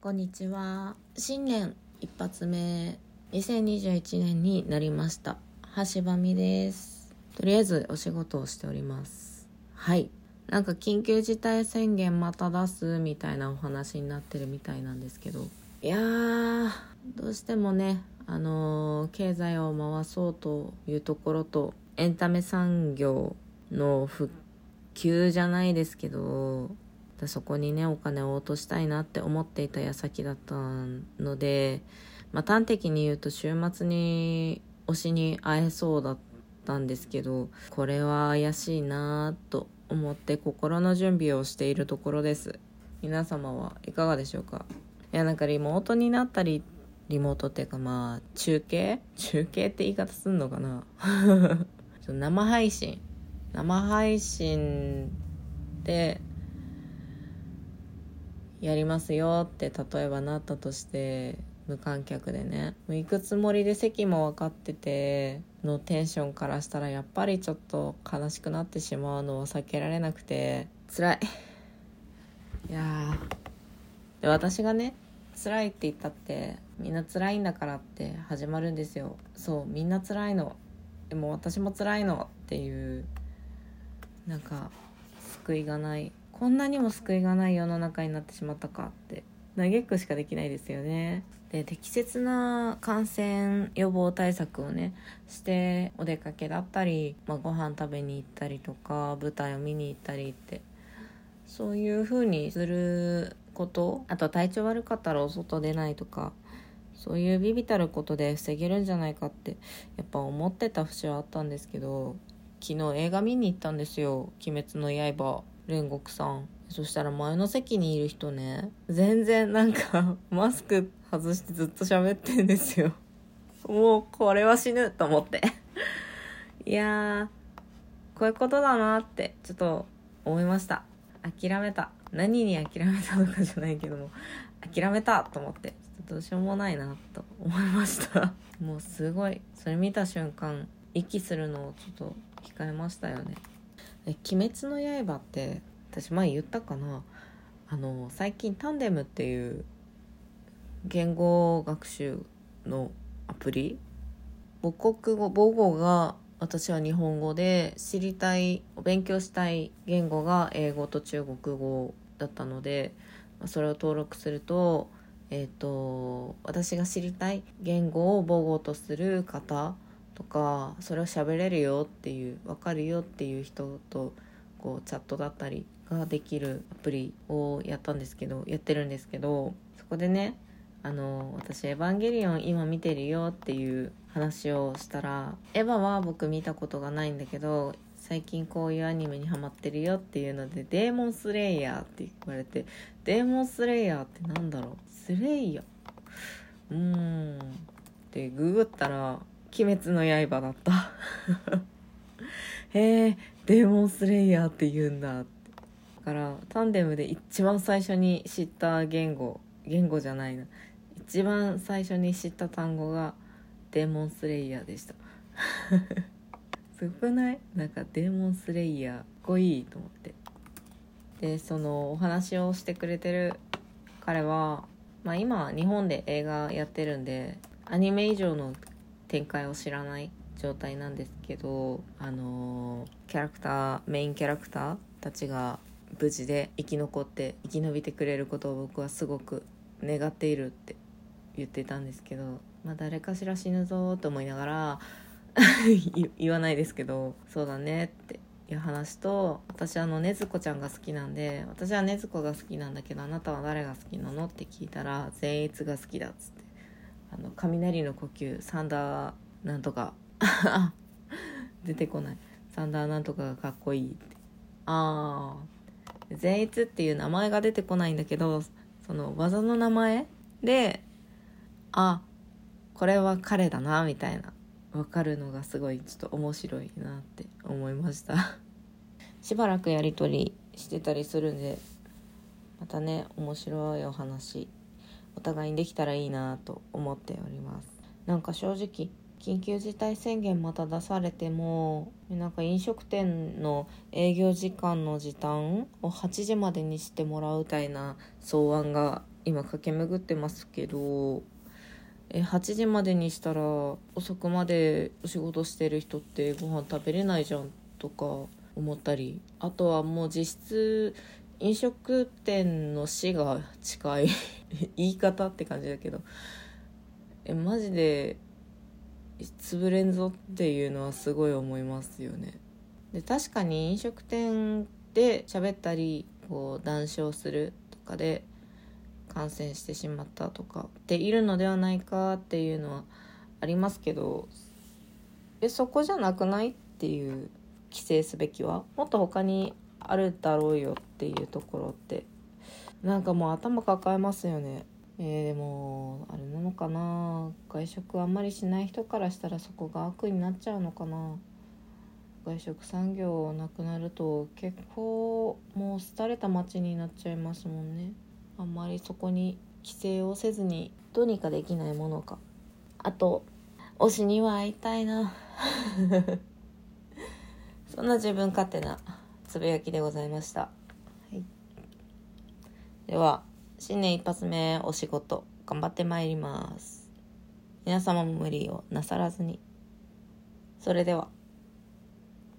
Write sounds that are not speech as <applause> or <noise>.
こんにちは。新年一発目。2021年になりました。橋場美です。とりあえずお仕事をしております。はい。なんか緊急事態宣言また出すみたいなお話になってるみたいなんですけど。いやーどうしてもねあのー経済を回そうというところとエンタメ産業の復旧じゃないですけどそこにねお金を落としたいなって思っていた矢先だったので、まあ、端的に言うと週末に推しに会えそうだったんですけどこれは怪しいなと思って心の準備をしているところです。皆様はいかがでしょうか？いやなんかリモートになったりリモートっていうかまあ中継？中継って言い方すんのかな？<laughs> 生配信。生配信でやりますよって例えばなったとして無観客でね行くつもりで席も分かっててのテンションからしたらやっぱりちょっと悲しくなってしまうのを避けられなくて辛い。いやで私がね辛いって言ったってみんな辛いんだからって始まるんですよ。そうみんな辛いの。でも私も辛いのっていうなんか救いがない。こんなにも救いがない世の中になってしまったかって嘆くしかできないですよね。で適切な感染予防対策をねしてお出かけだったり、まあ、ご飯食べに行ったりとか舞台を見に行ったりってそういう風にすることあと体調悪かったらお外出ないとかそういうビビたることで防げるんじゃないかってやっぱ思ってた節はあったんですけど昨日映画見に行ったんですよ「鬼滅の刃」煉獄さん。そしたら前の席にいる人ね。全然なんか <laughs> マスク外してずっと喋ってんですよ。もうこれは死ぬと思って。<laughs> いやーこういうことだなってちょっと思いました。諦めた。何に諦めたのかじゃないけども諦めたと思って。ちょっとどうしようもないなと思いました。<laughs> もうすごい。それ見た瞬間息するのをちょっと控えましたよね。え「鬼滅の刃」って私前言ったかな？あの最近タンデムっていう言語学習のアプリ？母国語母語が私は日本語で知りたい勉強したい言語が英語と中国語だったのでそれを登録すると,、えーと、私が知りたい言語を母語とする方とかそれを喋れるよっていう分かるよっていう人とこうチャットだったりができるアプリをやったんですけどやってるんですけどそこでねあの私「エヴァンゲリオン今見てるよ」っていう話をしたら「エヴァは僕見たことがないんだけど最近こういうアニメにハマってるよ」っていうので「デーモンスレイヤー」って言われて「デーモンスレイヤーってなんだろう？スレイヤー？うーん」ってググったら「鬼滅の刃」だった。へえデーモンスレイヤーって言うんだ。ってだからタンデムで一番最初に知った言語言語じゃないな。一番最初に知った単語がデーモンスレイヤーでした。すごくない？なんかデーモンスレイヤーかっこいいと思って。でそのお話をしてくれてる彼は、まあ、今日本で映画やってるんでアニメ以上の展開を知らない状態なんですけどあのキャラクターメインキャラクターたちが無事で生き残って生き延びてくれることを僕はすごく願っているって言ってたんですけどまあ誰かしら死ぬぞと思いながら <laughs> 言わないですけどそうだねっていう話と私あの禰豆子ちゃんが好きなんで私は禰豆子が好きなんだけどあなたは誰が好きなのって聞いたら善逸が好きだっつって。あの雷の呼吸サンダーなんとか <laughs> 出てこない。サンダーなんとかがかっこいいって。ああ善逸っていう名前が出てこないんだけどその技の名前であこれは彼だなみたいな分かるのがすごいちょっと面白いなって思いました。<laughs> しばらくやり取りしてたりするんでまたね面白いお話お互いにできたらいいなと思っております。なんか正直緊急事態宣言また出されてもなんか飲食店の営業時間の時短を8時までにしてもらうみたいな草案が今駆け巡ってますけどえ8時までにしたら遅くまでお仕事してる人ってご飯食べれないじゃんとか思ったりあとはもう実質飲食店の死が近い。<laughs> 言い方って感じだけど。えマジで潰れんぞっていうのはすごい思いますよね。で確かに飲食店で喋ったりこう談笑するとかで感染してしまったとかっているのではないかっていうのはありますけどえそこじゃなくないっていう規制すべきは？もっと他にあるだろうよ。っていうところって。なんかもう頭抱えますよね。えー、でもあれなのかな。外食あんまりしない人からしたらそこが悪になっちゃうのかな。外食産業なくなると結構もう廃れた街になっちゃいますもんね。あんまりそこに規制をせずにどうにかできないものか。あと推しには会いたいな。<laughs> そんな自分勝手なつぶやきでございました、では新年一発目お仕事頑張ってまいります。皆様も無理をなさらずに。それでは。